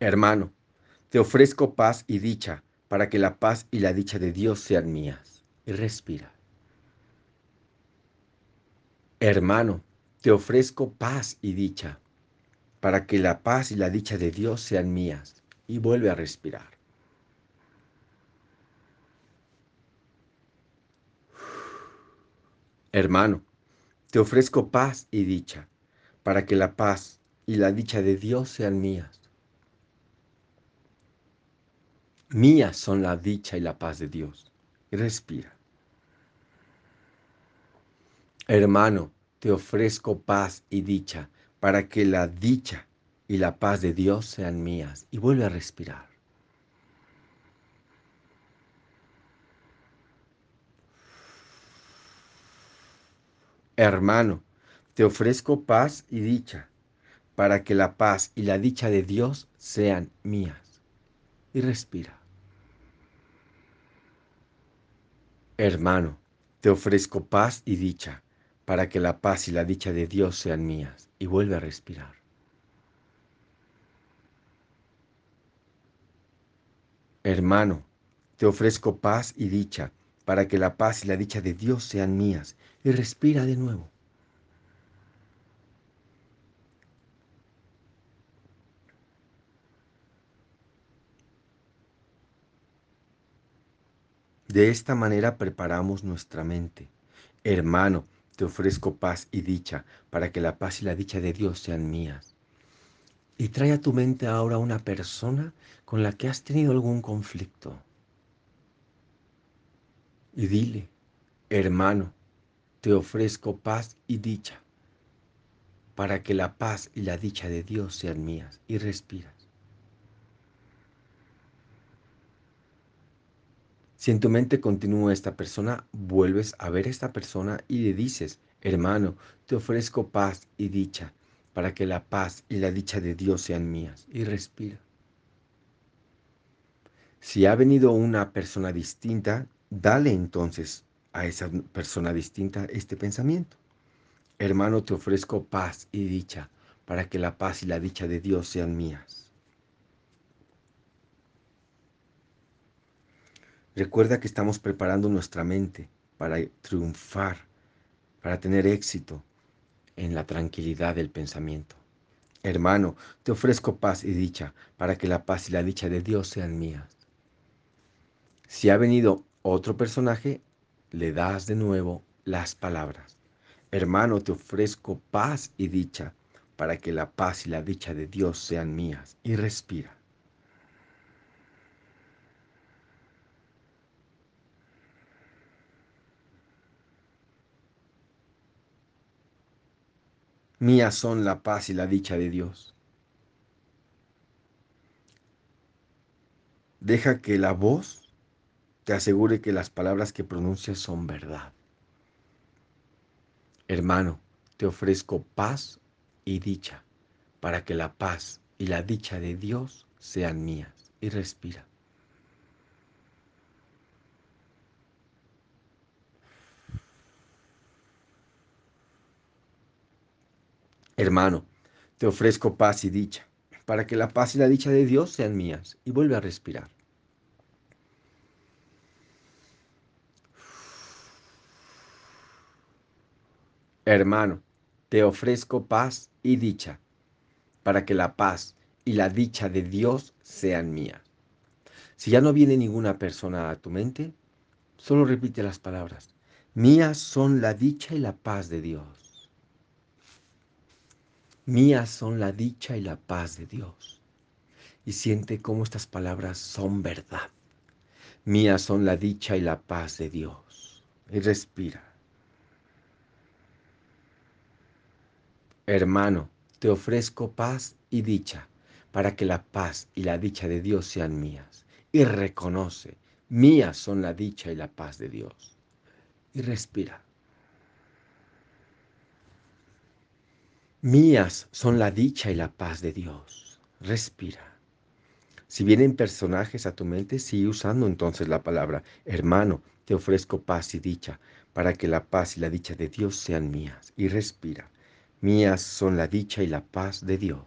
Hermano, te ofrezco paz y dicha para que la paz y la dicha de Dios sean mías. Y respira. Hermano, te ofrezco paz y dicha para que la paz y la dicha de Dios sean mías. Y vuelve a respirar. Hermano, te ofrezco paz y dicha, para que la paz y la dicha de Dios sean mías. Mías son la dicha y la paz de Dios. Respira. Hermano, te ofrezco paz y dicha, para que la dicha y la paz de Dios sean mías. Y vuelve a respirar. Hermano, te ofrezco paz y dicha, para que la paz y la dicha de Dios sean mías. Y respira. Hermano, te ofrezco paz y dicha, para que la paz y la dicha de Dios sean mías. Y vuelve a respirar. Hermano, te ofrezco paz y dicha, para que la paz y la dicha de Dios sean mías. Y respira de nuevo. De esta manera preparamos nuestra mente. Hermano, te ofrezco paz y dicha para que la paz y la dicha de Dios sean mías. Y trae a tu mente ahora una persona con la que has tenido algún conflicto y dile, hermano, te ofrezco paz y dicha, para que la paz y la dicha de Dios sean mías. Y respiras. Si en tu mente continúa esta persona, vuelves a ver a esta persona y le dices, hermano, te ofrezco paz y dicha, para que la paz y la dicha de Dios sean mías. Y respira. Si ha venido una persona distinta, Dale entonces a esa persona distinta este pensamiento. Hermano, te ofrezco paz y dicha para que la paz y la dicha de Dios sean mías. Recuerda que estamos preparando nuestra mente para triunfar, para tener éxito en la tranquilidad del pensamiento. Hermano, te ofrezco paz y dicha para que la paz y la dicha de Dios sean mías. Si ha venido otro personaje, le das de nuevo las palabras. Hermano, te ofrezco paz y dicha para que la paz y la dicha de Dios sean mías. Y respira. Mías son la paz y la dicha de Dios. Deja que la voz te asegure que las palabras que pronuncias son verdad. Hermano, te ofrezco paz y dicha para que la paz y la dicha de Dios sean mías. Y respira. Hermano, te ofrezco paz y dicha para que la paz y la dicha de Dios sean mías. Y vuelve a respirar. Hermano, te ofrezco paz y dicha, para que la paz y la dicha de Dios sean mías. Si ya no viene ninguna persona a tu mente, solo repite las palabras. Mías son la dicha y la paz de Dios. Mías son la dicha y la paz de Dios. Y siente cómo estas palabras son verdad. Mías son la dicha y la paz de Dios. Y respira. Hermano, te ofrezco paz y dicha, para que la paz y la dicha de Dios sean mías. Y reconoce, mías son la dicha y la paz de Dios. Y respira. Mías son la dicha y la paz de Dios. Respira. Si vienen personajes a tu mente, sigue usando entonces la palabra, hermano, te ofrezco paz y dicha, para que la paz y la dicha de Dios sean mías. Y respira. Mías son la dicha y la paz de Dios.